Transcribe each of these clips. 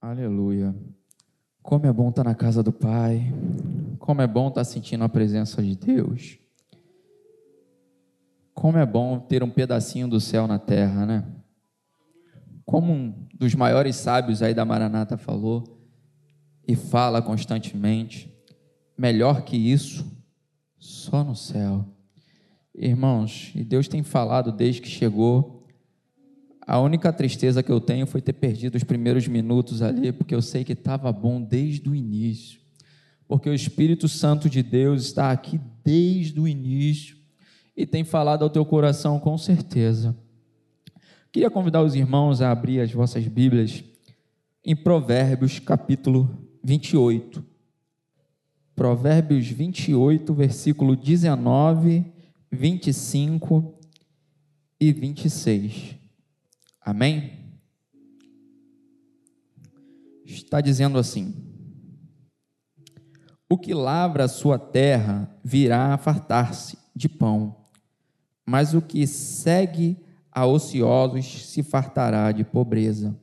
Aleluia. Como é bom estar na casa do Pai. Como é bom estar sentindo a presença de Deus. Como é bom ter um pedacinho do céu na terra, né? Como um dos maiores sábios aí da Maranata falou e fala constantemente, melhor que isso, só no céu. Irmãos, e Deus tem falado desde que chegou a única tristeza que eu tenho foi ter perdido os primeiros minutos ali, porque eu sei que estava bom desde o início. Porque o Espírito Santo de Deus está aqui desde o início e tem falado ao teu coração com certeza. Queria convidar os irmãos a abrir as vossas Bíblias em Provérbios capítulo 28. Provérbios 28, versículo 19, 25 e 26. Amém? Está dizendo assim: O que lavra a sua terra virá a fartar-se de pão, mas o que segue a ociosos se fartará de pobreza.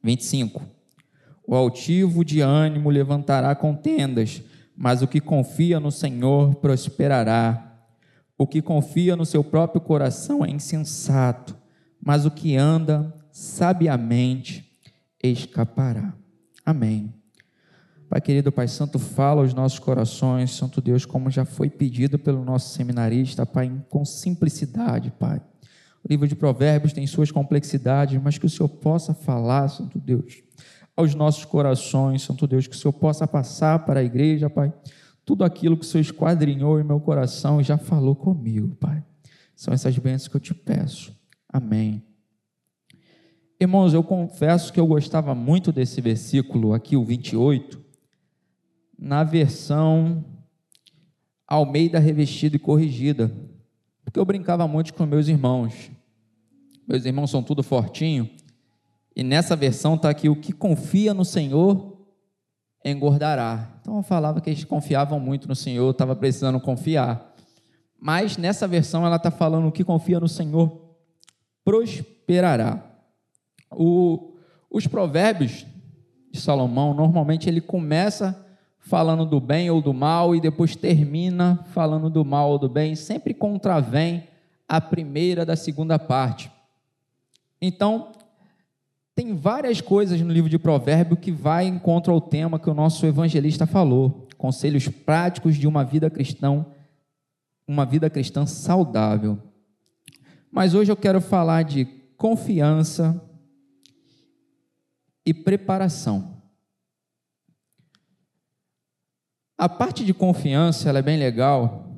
25. O altivo de ânimo levantará contendas, mas o que confia no Senhor prosperará. O que confia no seu próprio coração é insensato mas o que anda sabiamente escapará. Amém. Pai querido, Pai Santo, fala aos nossos corações, Santo Deus, como já foi pedido pelo nosso seminarista, Pai, com simplicidade, Pai. O livro de Provérbios tem suas complexidades, mas que o Senhor possa falar, Santo Deus, aos nossos corações, Santo Deus, que o Senhor possa passar para a igreja, Pai, tudo aquilo que o Senhor esquadrinhou em meu coração e já falou comigo, Pai. São essas bênçãos que eu te peço Amém. Irmãos, eu confesso que eu gostava muito desse versículo aqui, o 28, na versão Almeida revestida e corrigida, porque eu brincava muito com meus irmãos. Meus irmãos são tudo fortinho, e nessa versão está aqui: o que confia no Senhor engordará. Então eu falava que eles confiavam muito no Senhor, estava precisando confiar. Mas nessa versão ela está falando: o que confia no Senhor prosperará. O, os provérbios de Salomão, normalmente ele começa falando do bem ou do mal e depois termina falando do mal ou do bem, sempre contravém a primeira da segunda parte. Então, tem várias coisas no livro de Provérbio que vai em contra o tema que o nosso evangelista falou, conselhos práticos de uma vida cristã, uma vida cristã saudável. Mas hoje eu quero falar de confiança e preparação. A parte de confiança ela é bem legal,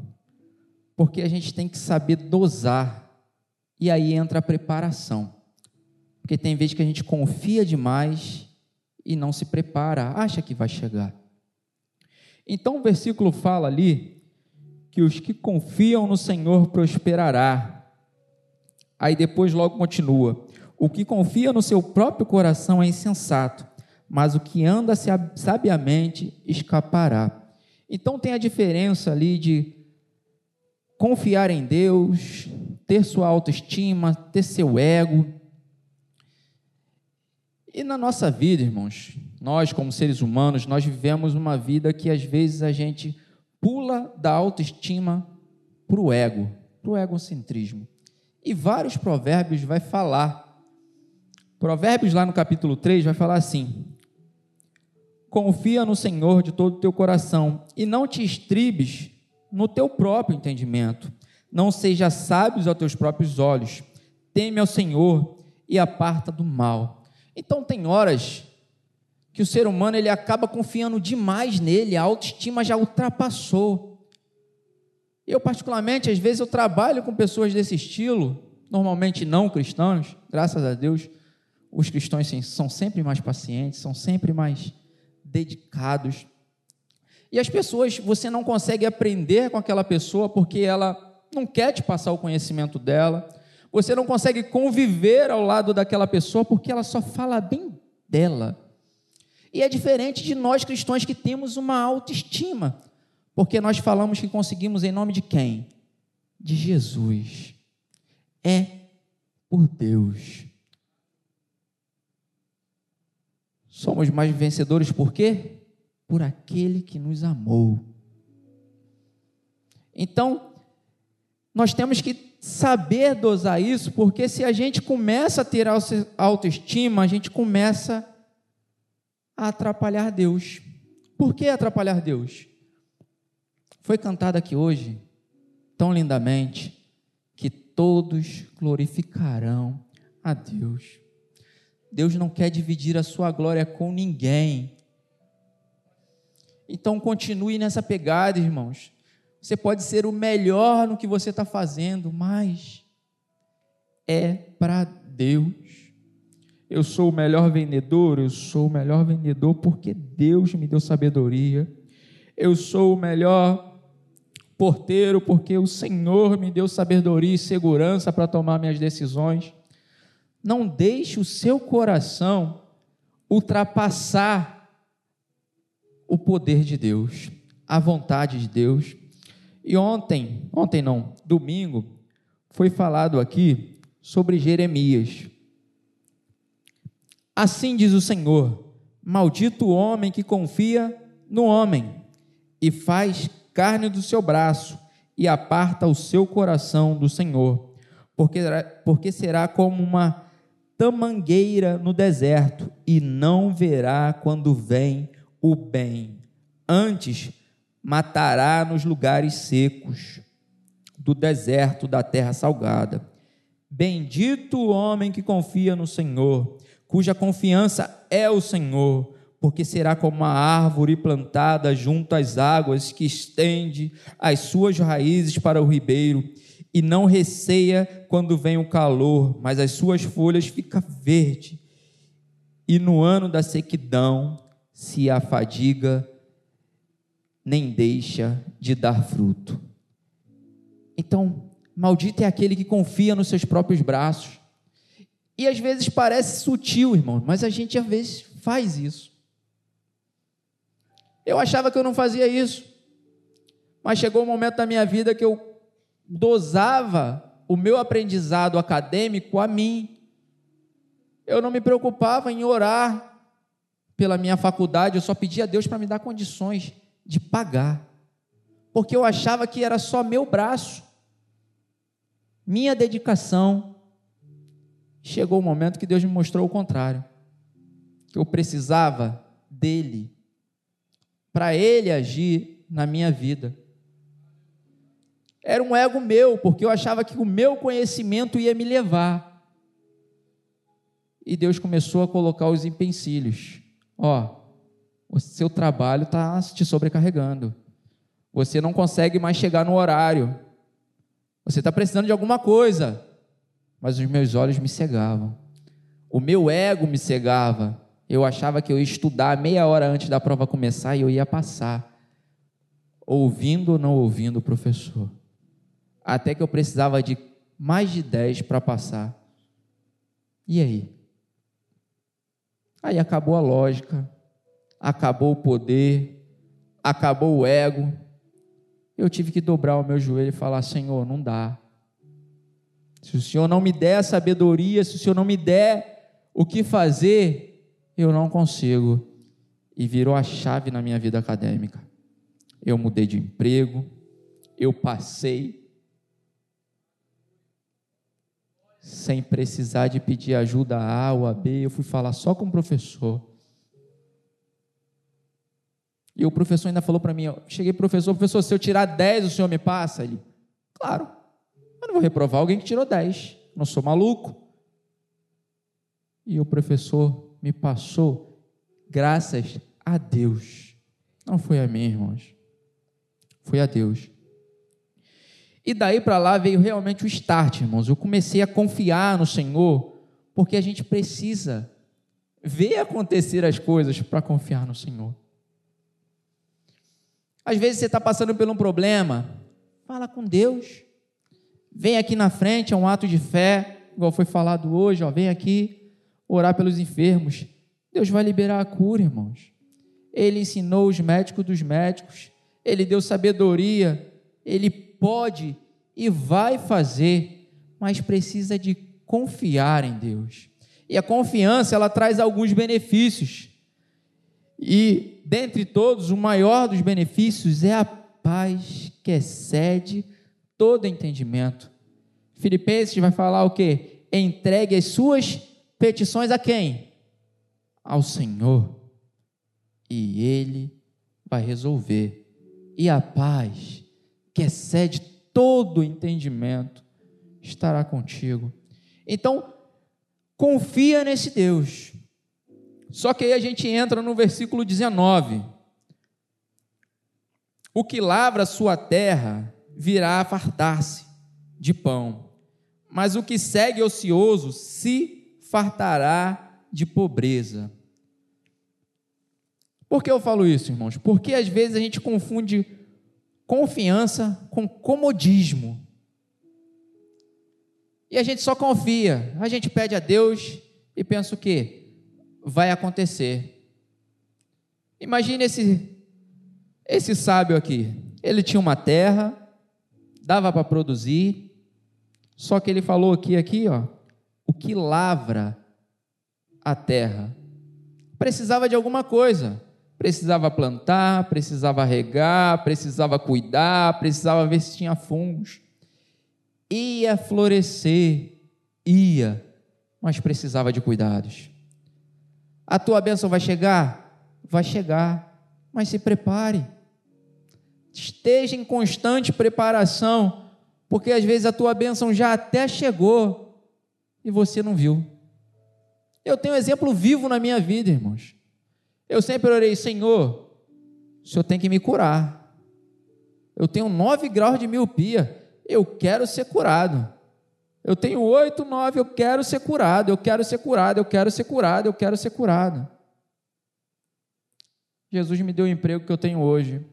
porque a gente tem que saber dosar, e aí entra a preparação. Porque tem vezes que a gente confia demais e não se prepara, acha que vai chegar. Então o versículo fala ali que os que confiam no Senhor prosperará. Aí depois logo continua: O que confia no seu próprio coração é insensato, mas o que anda sabiamente escapará. Então tem a diferença ali de confiar em Deus, ter sua autoestima, ter seu ego. E na nossa vida, irmãos, nós como seres humanos, nós vivemos uma vida que às vezes a gente pula da autoestima para o ego, para o egocentrismo. E vários provérbios vai falar. Provérbios lá no capítulo 3 vai falar assim: Confia no Senhor de todo o teu coração e não te estribes no teu próprio entendimento. Não seja sábios aos teus próprios olhos. Teme ao Senhor e aparta do mal. Então tem horas que o ser humano ele acaba confiando demais nele, a autoestima já ultrapassou. Eu, particularmente, às vezes eu trabalho com pessoas desse estilo, normalmente não cristãos, graças a Deus, os cristãos são sempre mais pacientes, são sempre mais dedicados. E as pessoas, você não consegue aprender com aquela pessoa porque ela não quer te passar o conhecimento dela, você não consegue conviver ao lado daquela pessoa porque ela só fala bem dela. E é diferente de nós cristãos que temos uma autoestima. Porque nós falamos que conseguimos em nome de quem? De Jesus. É por Deus. Somos mais vencedores por quê? Por aquele que nos amou. Então, nós temos que saber dosar isso, porque se a gente começa a ter autoestima, a gente começa a atrapalhar Deus. Por que atrapalhar Deus? Foi cantado aqui hoje, tão lindamente, que todos glorificarão a Deus. Deus não quer dividir a sua glória com ninguém. Então continue nessa pegada, irmãos. Você pode ser o melhor no que você está fazendo, mas é para Deus. Eu sou o melhor vendedor, eu sou o melhor vendedor porque Deus me deu sabedoria. Eu sou o melhor porteiro porque o Senhor me deu sabedoria e segurança para tomar minhas decisões. Não deixe o seu coração ultrapassar o poder de Deus, a vontade de Deus. E ontem, ontem não, domingo, foi falado aqui sobre Jeremias. Assim diz o Senhor: Maldito o homem que confia no homem e faz carne do seu braço e aparta o seu coração do Senhor, porque, porque será como uma tamangueira no deserto e não verá quando vem o bem. Antes, matará nos lugares secos do deserto da terra salgada. Bendito o homem que confia no Senhor, cuja confiança é o Senhor, porque será como uma árvore plantada junto às águas que estende as suas raízes para o ribeiro e não receia quando vem o calor, mas as suas folhas ficam verde. E no ano da sequidão se afadiga nem deixa de dar fruto. Então, maldito é aquele que confia nos seus próprios braços. E às vezes parece sutil, irmão, mas a gente às vezes faz isso. Eu achava que eu não fazia isso, mas chegou um momento da minha vida que eu dosava o meu aprendizado acadêmico a mim. Eu não me preocupava em orar pela minha faculdade, eu só pedia a Deus para me dar condições de pagar, porque eu achava que era só meu braço, minha dedicação. Chegou o momento que Deus me mostrou o contrário, que eu precisava dele, para ele agir na minha vida. Era um ego meu, porque eu achava que o meu conhecimento ia me levar. E Deus começou a colocar os empecilhos. Ó, o seu trabalho está te sobrecarregando. Você não consegue mais chegar no horário. Você está precisando de alguma coisa. Mas os meus olhos me cegavam. O meu ego me cegava. Eu achava que eu ia estudar meia hora antes da prova começar e eu ia passar. Ouvindo ou não ouvindo o professor. Até que eu precisava de mais de 10 para passar. E aí? Aí acabou a lógica, acabou o poder, acabou o ego. Eu tive que dobrar o meu joelho e falar: Senhor, não dá. Se o Senhor não me der a sabedoria, se o Senhor não me der o que fazer, eu não consigo. E virou a chave na minha vida acadêmica. Eu mudei de emprego, eu passei, sem precisar de pedir ajuda a A ou a B, eu fui falar só com o professor. E o professor ainda falou para mim, eu cheguei professor, professor, se eu tirar 10, o senhor me passa? Ele, claro, eu não vou reprovar alguém que tirou 10, não sou maluco. E o professor me passou, graças a Deus. Não foi a mim, irmãos. Foi a Deus. E daí para lá veio realmente o start, irmãos. Eu comecei a confiar no Senhor, porque a gente precisa ver acontecer as coisas para confiar no Senhor. Às vezes você está passando por um problema, fala com Deus. Vem aqui na frente, é um ato de fé, igual foi falado hoje, ó, vem aqui orar pelos enfermos. Deus vai liberar a cura, irmãos. Ele ensinou os médicos dos médicos, ele deu sabedoria, ele pode e vai fazer, mas precisa de confiar em Deus. E a confiança, ela traz alguns benefícios. E dentre todos, o maior dos benefícios é a paz que excede todo entendimento. Filipenses vai falar o quê? Entregue as suas petições a quem? Ao Senhor. E Ele vai resolver. E a paz que excede todo entendimento estará contigo. Então, confia nesse Deus. Só que aí a gente entra no versículo 19. O que lavra sua terra virá a fartar-se de pão, mas o que segue ocioso se fartará de pobreza. Por que eu falo isso, irmãos? Porque às vezes a gente confunde confiança com comodismo. E a gente só confia, a gente pede a Deus e pensa o quê? Vai acontecer. Imagine esse, esse sábio aqui. Ele tinha uma terra, dava para produzir, só que ele falou aqui, aqui, ó, o que lavra a terra. Precisava de alguma coisa. Precisava plantar, precisava regar, precisava cuidar, precisava ver se tinha fungos ia florescer, ia, mas precisava de cuidados. A tua bênção vai chegar? Vai chegar, mas se prepare. Esteja em constante preparação, porque às vezes a tua bênção já até chegou e você não viu. Eu tenho um exemplo vivo na minha vida, irmãos. Eu sempre orei, Senhor, o Senhor tem que me curar. Eu tenho nove graus de miopia eu quero ser curado. Eu tenho oito, nove, eu quero ser curado, eu quero ser curado, eu quero ser curado, eu quero ser curado. Jesus me deu o emprego que eu tenho hoje.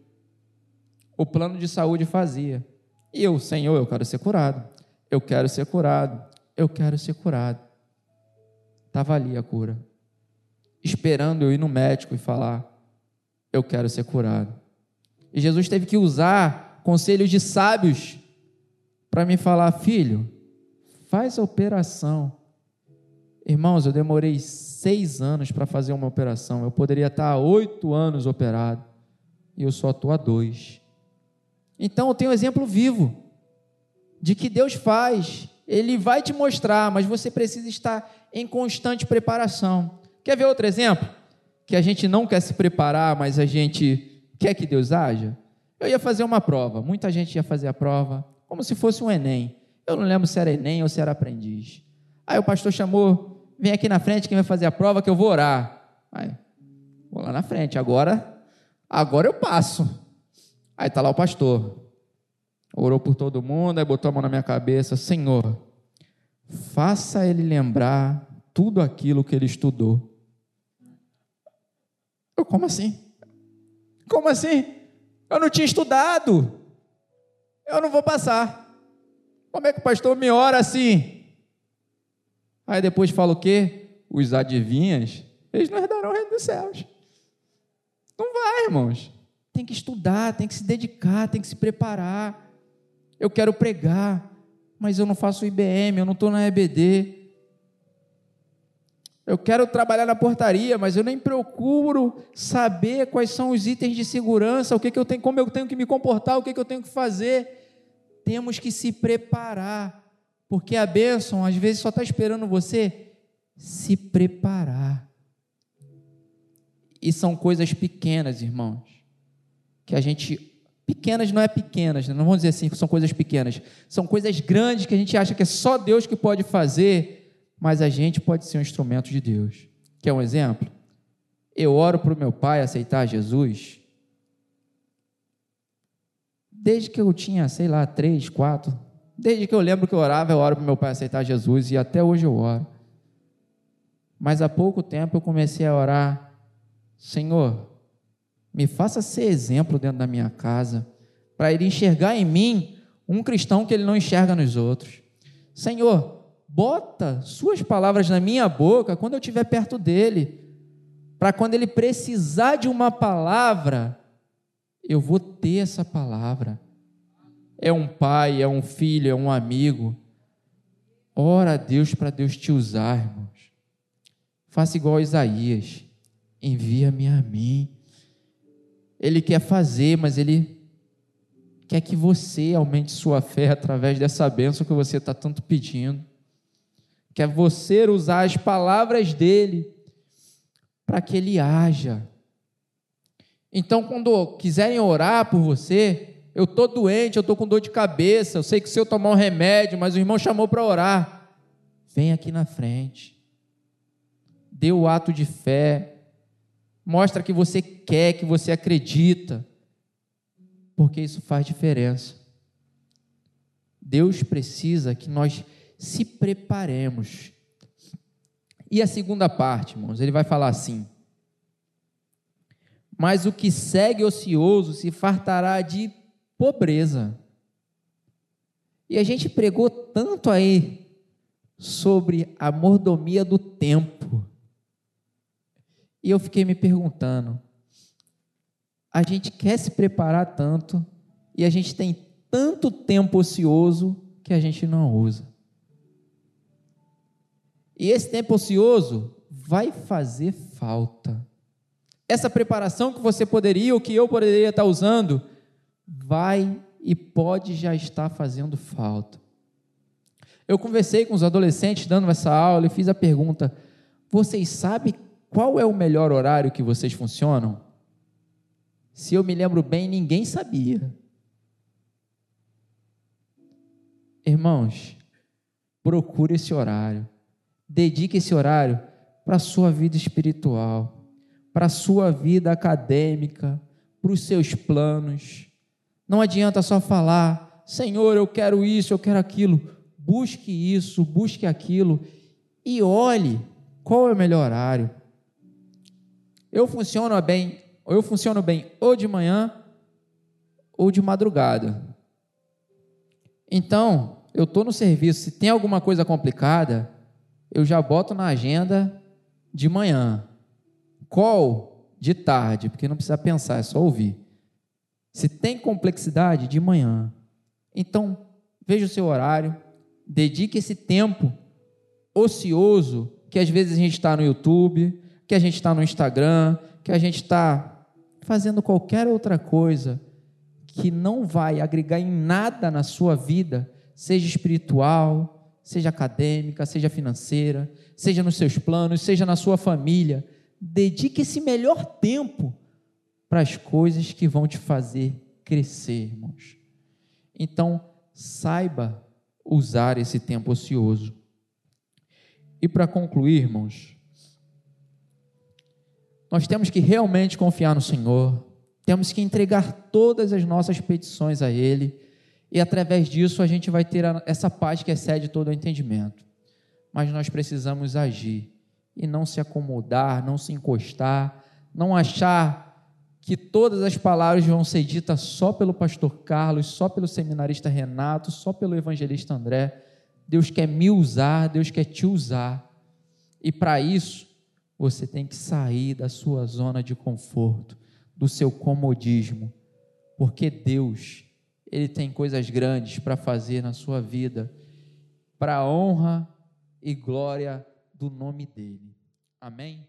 O plano de saúde fazia. E eu, Senhor, eu quero ser curado. Eu quero ser curado. Eu quero ser curado. Estava ali a cura. Esperando eu ir no médico e falar: Eu quero ser curado. E Jesus teve que usar conselhos de sábios para me falar, filho, faz a operação. Irmãos, eu demorei seis anos para fazer uma operação. Eu poderia estar há oito anos operado e eu só estou há dois. Então eu tenho um exemplo vivo de que Deus faz. Ele vai te mostrar, mas você precisa estar em constante preparação. Quer ver outro exemplo? Que a gente não quer se preparar, mas a gente quer que Deus haja? Eu ia fazer uma prova, muita gente ia fazer a prova, como se fosse um Enem. Eu não lembro se era Enem ou se era aprendiz. Aí o pastor chamou, vem aqui na frente quem vai fazer a prova que eu vou orar. Aí, vou lá na frente, agora, agora eu passo. Aí está lá o pastor. Orou por todo mundo, aí botou a mão na minha cabeça, Senhor, faça ele lembrar tudo aquilo que ele estudou. Eu, como assim? Como assim? Eu não tinha estudado eu não vou passar. Como é que o pastor me ora assim? Aí depois fala o quê? Os adivinhas, eles não herdarão o reino dos céus. Não vai, irmãos. Tem que estudar, tem que se dedicar, tem que se preparar. Eu quero pregar, mas eu não faço IBM, eu não estou na EBD. Eu quero trabalhar na portaria, mas eu nem procuro saber quais são os itens de segurança, o que, que eu tenho, como eu tenho que me comportar, o que, que eu tenho que fazer temos que se preparar, porque a bênção às vezes só está esperando você se preparar. E são coisas pequenas, irmãos, que a gente. Pequenas não é pequenas, né? não vamos dizer assim que são coisas pequenas, são coisas grandes que a gente acha que é só Deus que pode fazer, mas a gente pode ser um instrumento de Deus. Quer um exemplo? Eu oro para o meu pai aceitar Jesus desde que eu tinha, sei lá, três, quatro, desde que eu lembro que eu orava, eu oro para meu pai aceitar Jesus e até hoje eu oro. Mas há pouco tempo eu comecei a orar, Senhor, me faça ser exemplo dentro da minha casa, para ele enxergar em mim um cristão que ele não enxerga nos outros. Senhor, bota suas palavras na minha boca quando eu estiver perto dele, para quando ele precisar de uma palavra, eu vou ter essa palavra. É um pai, é um filho, é um amigo. Ora a Deus para Deus te usar, irmãos. Faça igual a Isaías. envia-me a mim. Ele quer fazer, mas ele quer que você aumente sua fé através dessa bênção que você está tanto pedindo. Quer você usar as palavras dele para que ele haja. Então, quando quiserem orar por você, eu estou doente, eu estou com dor de cabeça, eu sei que se eu tomar um remédio, mas o irmão chamou para orar, vem aqui na frente, dê o ato de fé, mostra que você quer, que você acredita, porque isso faz diferença. Deus precisa que nós se preparemos. E a segunda parte, irmãos, ele vai falar assim: Mas o que segue ocioso se fartará de pobreza. E a gente pregou tanto aí sobre a mordomia do tempo. E eu fiquei me perguntando: a gente quer se preparar tanto e a gente tem tanto tempo ocioso que a gente não usa. E esse tempo ocioso vai fazer falta. Essa preparação que você poderia, ou que eu poderia estar usando, vai e pode já estar fazendo falta. Eu conversei com os adolescentes dando essa aula e fiz a pergunta: vocês sabem qual é o melhor horário que vocês funcionam? Se eu me lembro bem, ninguém sabia. Irmãos, procure esse horário. Dedique esse horário para a sua vida espiritual, para a sua vida acadêmica, para os seus planos não adianta só falar, Senhor, eu quero isso, eu quero aquilo. Busque isso, busque aquilo e olhe qual é o melhor horário. Eu funciono bem, ou eu funciono bem ou de manhã ou de madrugada. Então, eu estou no serviço, se tem alguma coisa complicada, eu já boto na agenda de manhã. Qual? De tarde, porque não precisa pensar, é só ouvir. Se tem complexidade, de manhã. Então, veja o seu horário, dedique esse tempo ocioso, que às vezes a gente está no YouTube, que a gente está no Instagram, que a gente está fazendo qualquer outra coisa que não vai agregar em nada na sua vida, seja espiritual, seja acadêmica, seja financeira, seja nos seus planos, seja na sua família. Dedique esse melhor tempo para as coisas que vão te fazer crescer, irmãos. Então, saiba usar esse tempo ocioso. E para concluir, irmãos, nós temos que realmente confiar no Senhor, temos que entregar todas as nossas petições a Ele, e através disso a gente vai ter essa paz que excede todo o entendimento. Mas nós precisamos agir e não se acomodar, não se encostar, não achar que todas as palavras vão ser ditas só pelo pastor Carlos, só pelo seminarista Renato, só pelo evangelista André. Deus quer me usar, Deus quer te usar. E para isso, você tem que sair da sua zona de conforto, do seu comodismo, porque Deus, Ele tem coisas grandes para fazer na sua vida, para a honra e glória do nome dEle. Amém?